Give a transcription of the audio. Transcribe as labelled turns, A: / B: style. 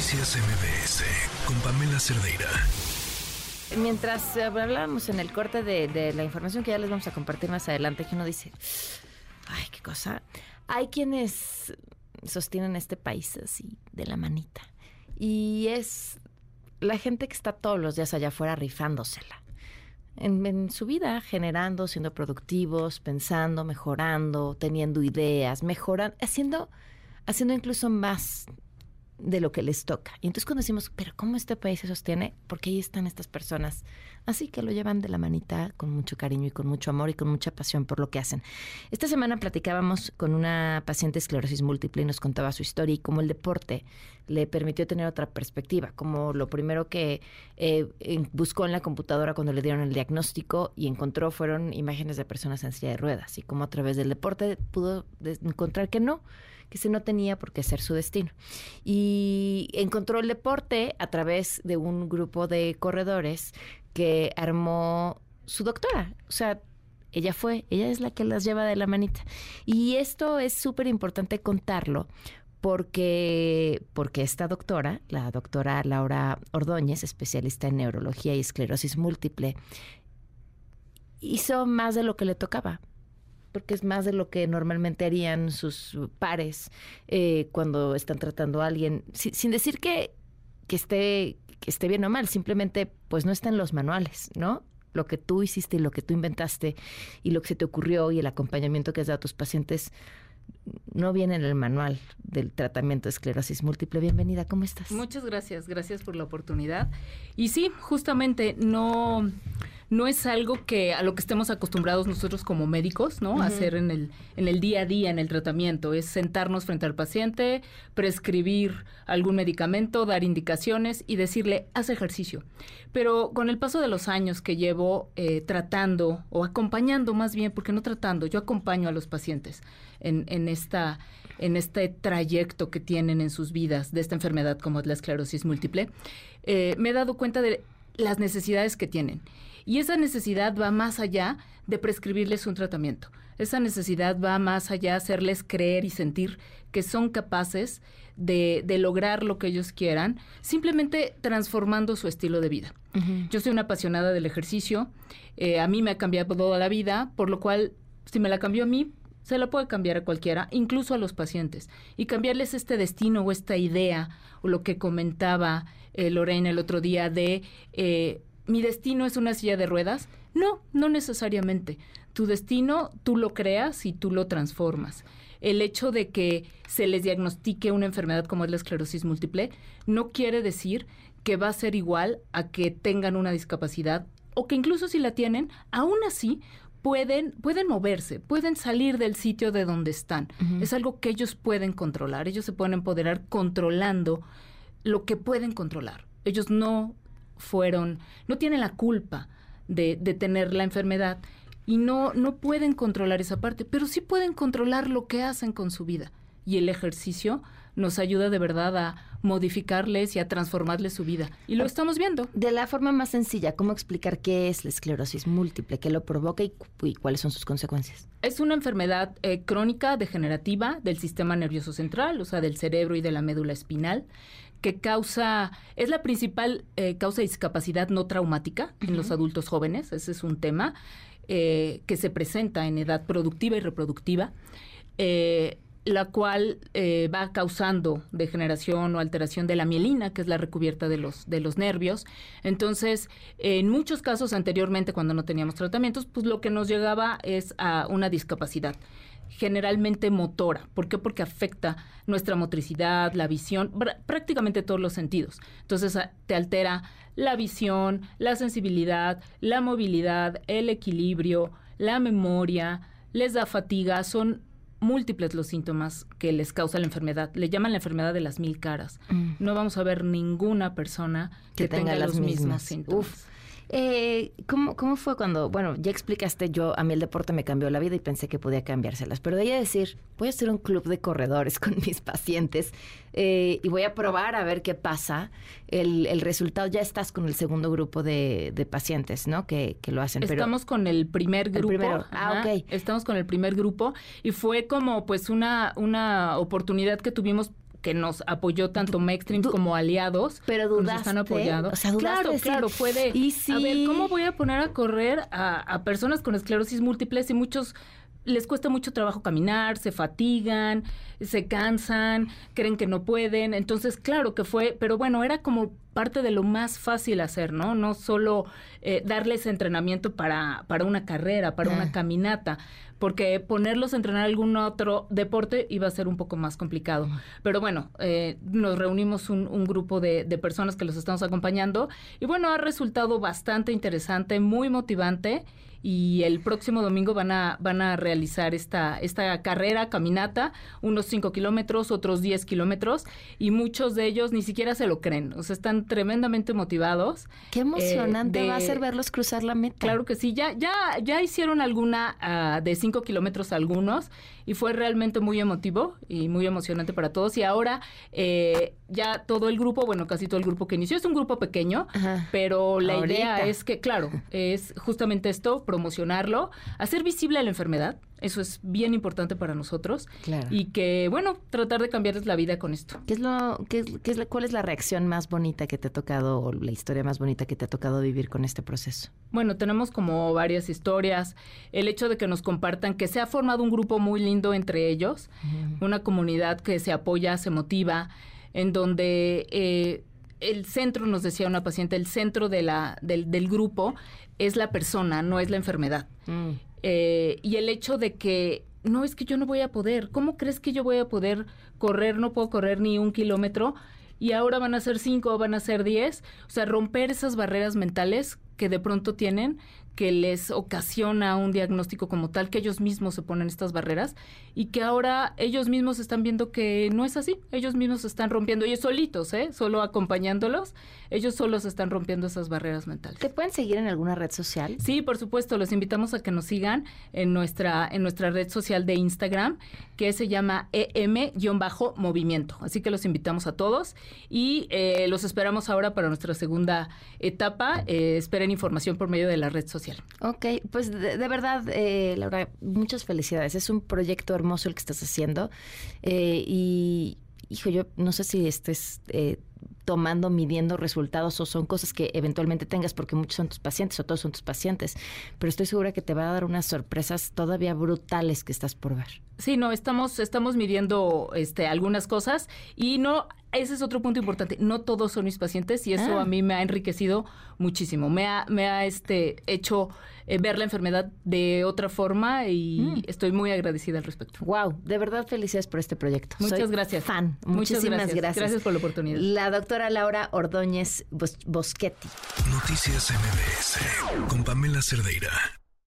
A: Noticias MBS con Pamela Cerdeira.
B: Mientras hablábamos en el corte de, la información que ya les vamos a compartir más adelante, que uno dice, ay, qué cosa. Hay quienes sostienen este país así, de la manita. Y es la gente que está todos los días allá afuera rifándosela. En, en, su vida, generando, siendo productivos, pensando, mejorando, teniendo ideas, mejorando, haciendo, haciendo incluso más de lo que les toca. Y entonces cuando decimos, pero ¿cómo este país se sostiene? Porque ahí están estas personas. Así que lo llevan de la manita con mucho cariño y con mucho amor y con mucha pasión por lo que hacen. Esta semana platicábamos con una paciente de esclerosis múltiple y nos contaba su historia y cómo el deporte le permitió tener otra perspectiva, como lo primero que eh, buscó en la computadora cuando le dieron el diagnóstico y encontró fueron imágenes de personas en silla de ruedas y cómo a través del deporte pudo encontrar que no, que ese no tenía por qué ser su destino. Y encontró el deporte a través de un grupo de corredores que armó su doctora. O sea, ella fue, ella es la que las lleva de la manita. Y esto es súper importante contarlo porque, porque esta doctora, la doctora Laura Ordóñez, especialista en neurología y esclerosis múltiple, hizo más de lo que le tocaba porque es más de lo que normalmente harían sus pares eh, cuando están tratando a alguien, sin, decir que, que, esté, que esté bien o mal, simplemente pues no está en los manuales, ¿no? Lo que tú hiciste y lo que tú inventaste y lo que se te ocurrió y el acompañamiento que has dado a tus pacientes no viene en el manual del tratamiento de esclerosis múltiple. Bienvenida, ¿cómo estás?
C: Muchas gracias, gracias por la oportunidad. Y sí, justamente no no es algo que a lo que estemos acostumbrados nosotros como médicos, ¿no? Hacer en el, en el día a día, en el tratamiento. Es sentarnos frente al paciente, prescribir algún medicamento, dar indicaciones y decirle, haz ejercicio. Pero con el paso de los años que llevo eh, tratando, o acompañando más bien, porque no tratando, yo acompaño a los pacientes en, en esta en este trayecto que tienen en sus vidas de esta enfermedad como es la esclerosis múltiple, eh, me he dado cuenta de las necesidades que tienen. Y esa necesidad va más allá de prescribirles un tratamiento. Esa necesidad va más allá de hacerles creer y sentir que son capaces de, lograr lo que ellos quieran, simplemente transformando su estilo de vida. Yo soy una apasionada del ejercicio, eh, a mí me ha cambiado toda la vida, por lo cual, si me la cambió a mí, se la puede cambiar a cualquiera, incluso a los pacientes, y cambiarles este destino o esta idea, o lo que comentaba eh, Lorena el otro día de eh, mi destino es una silla de ruedas. No, no necesariamente. Tu destino tú lo creas y tú lo transformas. El hecho de que se les diagnostique una enfermedad como es la esclerosis múltiple no quiere decir que va a ser igual a que tengan una discapacidad o que incluso si la tienen, aún así pueden, pueden moverse, pueden salir del sitio de donde están. Es algo que ellos pueden controlar. Ellos se pueden empoderar controlando lo que pueden controlar. Ellos no fueron, no tienen la culpa de, de tener la enfermedad y no, no pueden controlar esa parte, pero sí pueden controlar lo que hacen con su vida. Y el ejercicio nos ayuda de verdad a modificarles y a transformarles su vida. Y lo estamos viendo.
B: De la forma más sencilla, ¿cómo explicar qué es la esclerosis múltiple, qué lo provoca y, cuáles son sus consecuencias?
C: Es una enfermedad eh, crónica degenerativa del sistema nervioso central, o sea, del cerebro y de la médula espinal que causa, es la principal eh, causa de discapacidad no traumática en los adultos jóvenes, ese es un tema eh, que se presenta en edad productiva y reproductiva. Eh, la cual va causando degeneración o alteración de la mielina, que es la recubierta de los, de los nervios. Entonces, en muchos casos anteriormente, cuando no teníamos tratamientos, pues lo que nos llegaba es a una discapacidad generalmente motora. ¿Por qué? Porque afecta nuestra motricidad, la visión, prácticamente todos los sentidos. Entonces te altera la visión, la sensibilidad, la movilidad, el equilibrio, la memoria, les da fatiga, son múltiples los síntomas que les causa la enfermedad. Le llaman la enfermedad de las mil caras. Mm. No vamos a ver ninguna persona que, tenga, los mismos síntomas.
B: Eh, ¿cómo, ¿Cómo fue cuando, bueno, ya explicaste, yo, a mí el deporte me cambió la vida y pensé que podía cambiárselas, pero de ahí a decir, voy a hacer un club de corredores con mis pacientes eh, y voy a probar a ver qué pasa, el, el resultado, ya estás con el segundo grupo de, de pacientes, ¿no? Que, que, lo hacen.
C: Estamos con el primer grupo.
B: primero. Ah, ok.
C: Estamos con el primer grupo y fue como pues una, una oportunidad que tuvimos que nos apoyó tanto Mextream como aliados.
B: Pero
C: que nos
B: dudaste.
C: están apoyando.
B: O sea, dudaste
C: claro,
B: decir,
C: claro, fue de,
B: "¿Y
C: a ver,
B: si-"
C: ¿cómo voy a poner a correr a, a personas con esclerosis múltiple si muchos les cuesta mucho trabajo caminar, se fatigan, se cansan, creen que no pueden. Entonces, claro que fue, pero bueno, era como parte de lo más fácil hacer, ¿no? No solo eh, darles entrenamiento para, para una carrera, para
B: Ah.
C: una caminata, porque ponerlos a entrenar algún otro deporte iba a ser un poco más complicado. Pero bueno, eh, nos reunimos un, un grupo de, de personas que los estamos acompañando y bueno, ha resultado bastante interesante, muy motivante y el próximo domingo van a, van a realizar esta, esta carrera, caminata, unos 5 kilómetros, otros 10 kilómetros, y muchos de ellos ni siquiera se lo creen, o sea, están tremendamente motivados.
B: Qué emocionante
C: Eh,
B: va a ser verlos cruzar la meta.
C: Claro que sí, ya, ya, ya hicieron alguna ah, de 5 kilómetros algunos y fue realmente muy emotivo y muy emocionante para todos. Y ahora eh, ya todo el grupo, bueno, casi todo el grupo que inició, es un grupo pequeño,
B: Ajá.
C: pero la
B: Ahorita.
C: idea es que, claro, es justamente esto, promocionarlo, hacer visible la enfermedad, eso es bien importante para nosotros,
B: Claro.
C: y que, bueno, tratar de cambiarles la vida con esto.
B: ¿Qué es lo, qué qué es la- ¿Cuál es la reacción más bonita que te ha tocado o la historia más bonita que te ha tocado vivir con este proceso?
C: Bueno, tenemos como varias historias. El hecho de que nos compartan que se ha formado un grupo muy lindo entre ellos, una comunidad que se apoya, se motiva, en donde eh, el centro, nos decía una paciente, el centro de la, del, del grupo es la persona, no es la enfermedad.
B: Mm.
C: Eh, y el hecho de que no es que yo no voy a poder, ¿cómo crees que yo voy a poder correr? No puedo correr ni un kilómetro y ahora van a ser cinco, van a ser diez. O sea, romper esas barreras mentales que de pronto tienen, que les ocasiona un diagnóstico como tal, que ellos mismos se ponen estas barreras y que ahora ellos mismos están viendo que no es así. Ellos mismos se están rompiendo, ellos solitos, ¿eh? Solo acompañándolos, ellos solos están rompiendo esas barreras mentales.
B: ¿Te pueden seguir en alguna red social?
C: Sí, por supuesto, los invitamos a que nos sigan en nuestra, en nuestra red social de Instagram, que se llama EM-movimiento. Así que los invitamos a todos y eh, los esperamos ahora para nuestra segunda etapa. Eh, esperen información por medio de la red social.
B: Ok, pues de, de verdad, eh, Laura, muchas felicidades. Es un proyecto hermoso el que estás haciendo. Eh, y, hijo, yo no sé si estés eh, tomando, midiendo resultados o son cosas que eventualmente tengas porque muchos son tus pacientes o todos son tus pacientes. Pero estoy segura que te va a dar unas sorpresas todavía brutales que estás por ver.
C: Sí, no, estamos, estamos midiendo este, algunas cosas y no, ese es otro punto importante. No todos son mis pacientes y eso
B: Ah.
C: a mí me ha enriquecido muchísimo. Me ha, me ha este, hecho eh, ver la enfermedad de otra forma y
B: Mm.
C: estoy muy agradecida al respecto.
B: Wow, de verdad felicidades por este proyecto.
C: Muchas
B: Soy
C: gracias.
B: Fan.
C: Muchas
B: Muchísimas
C: gracias.
B: gracias.
C: Gracias por la oportunidad.
B: La doctora Laura Ordóñez Bos- Boschetti.
A: Noticias MBS con Pamela Cerdeira.